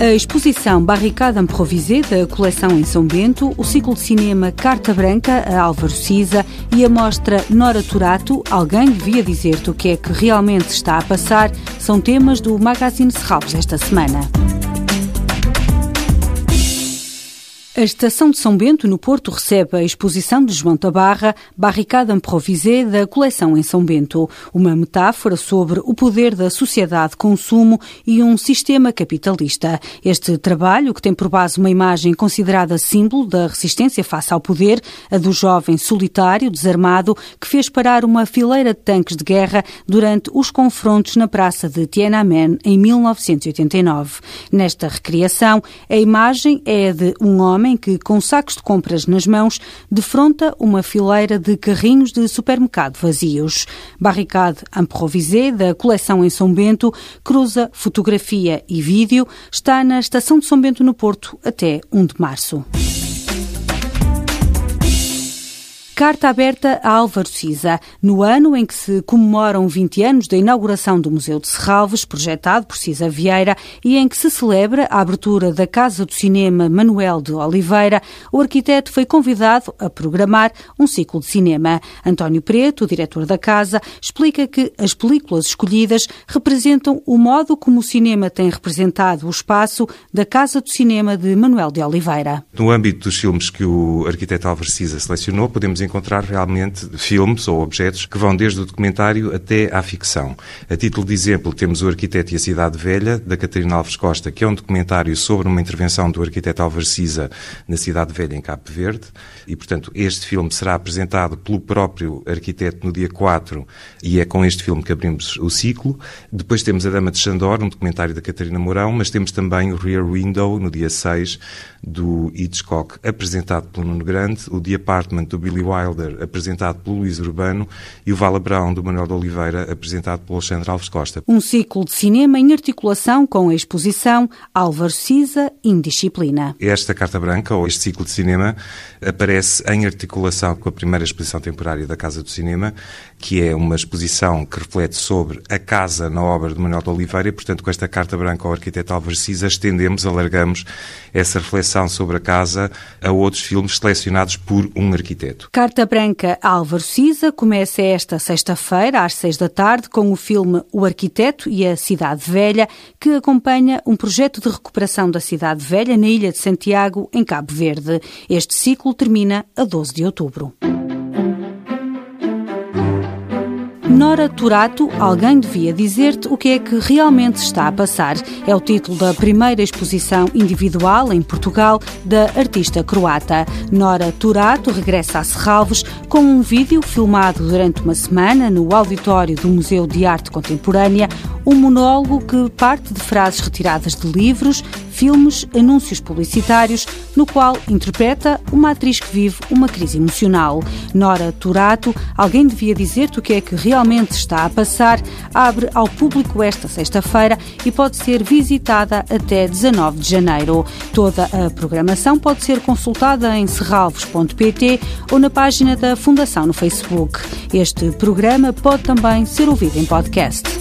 A exposição Barricada Improvisée da coleção em São Bento, o ciclo de cinema Carta Branca a Álvaro Siza e a mostra Nora Turato, Alguém Devia Dizer-te o que é que realmente está a passar, são temas do Magazine Serralves esta semana. A Estação de São Bento, no Porto, recebe a exposição de João Tabarra, Barricada Improvisée, da coleção em São Bento. Uma metáfora sobre o poder da sociedade de consumo e um sistema capitalista. Este trabalho, que tem por base uma imagem considerada símbolo da resistência face ao poder, a do jovem solitário, desarmado, que fez parar uma fileira de tanques de guerra durante os confrontos na praça de Tiananmen em 1989. Nesta recriação, a imagem é de um homem homem que, com sacos de compras nas mãos, defronta uma fileira de carrinhos de supermercado vazios. Barricade Improvisé, da coleção em São Bento, cruza fotografia e vídeo, está na Estação de São Bento no Porto até 1 de março. Carta aberta a Álvaro Siza, no ano em que se comemoram 20 anos da inauguração do Museu de Serralves, projetado por Cisa Vieira, e em que se celebra a abertura da Casa do Cinema Manuel de Oliveira, o arquiteto foi convidado a programar um ciclo de cinema. António Preto, o diretor da casa, explica que as películas escolhidas representam o modo como o cinema tem representado o espaço da Casa do Cinema de Manuel de Oliveira. No âmbito dos filmes que o arquiteto Álvaro Siza selecionou, podemos encontrar realmente filmes ou objetos que vão desde o documentário até à ficção. A título de exemplo, temos O Arquiteto e a Cidade Velha, da Catarina Alves Costa, que é um documentário sobre uma intervenção do arquiteto Álvaro Siza na Cidade Velha, em Cabo Verde. E, portanto, este filme será apresentado pelo próprio arquiteto no dia 4 e é com este filme que abrimos o ciclo. Depois temos A Dama de Xandor, um documentário da Catarina Mourão, mas temos também o Rear Window, no dia 6, do Hitchcock, apresentado pelo Nuno Grande, o The Apartment, do Billy Wilder, Wilder, apresentado pelo Luís Urbano, e o Vala Brown, do Manuel de Oliveira, apresentado pelo Alexandre Alves Costa. Um ciclo de cinema em articulação com a exposição Álvaro Siza, Indisciplina. Esta Carta Branca, ou este ciclo de cinema, aparece em articulação com a primeira exposição temporária da Casa do Cinema, que é uma exposição que reflete sobre a casa na obra de Manuel de Oliveira, e, portanto, com esta Carta Branca ao arquiteto Álvaro Siza, estendemos, alargamos essa reflexão sobre a casa a outros filmes selecionados por um arquiteto. Carta Branca Álvaro Siza começa esta sexta-feira, às seis da tarde, com o filme O Arquiteto e a Cidade Velha, que acompanha um projeto de recuperação da Cidade Velha na Ilha de Santiago, em Cabo Verde. Este ciclo termina a 12 de outubro. Nora Turato, alguém devia dizer-te o que é que realmente está a passar. É o título da primeira exposição individual em Portugal da artista croata. Nora Turato regressa a Serralves com um vídeo filmado durante uma semana no auditório do Museu de Arte Contemporânea, um monólogo que parte de frases retiradas de livros, filmes, anúncios publicitários, no qual interpreta uma atriz que vive uma crise emocional. Nora Turato, alguém devia dizer-te o que é que realmente está a passar, abre ao público esta sexta-feira e pode ser visitada até 19 de janeiro. Toda a programação pode ser consultada em serralvos.pt ou na página da Fundação no Facebook. Este programa pode também ser ouvido em podcast.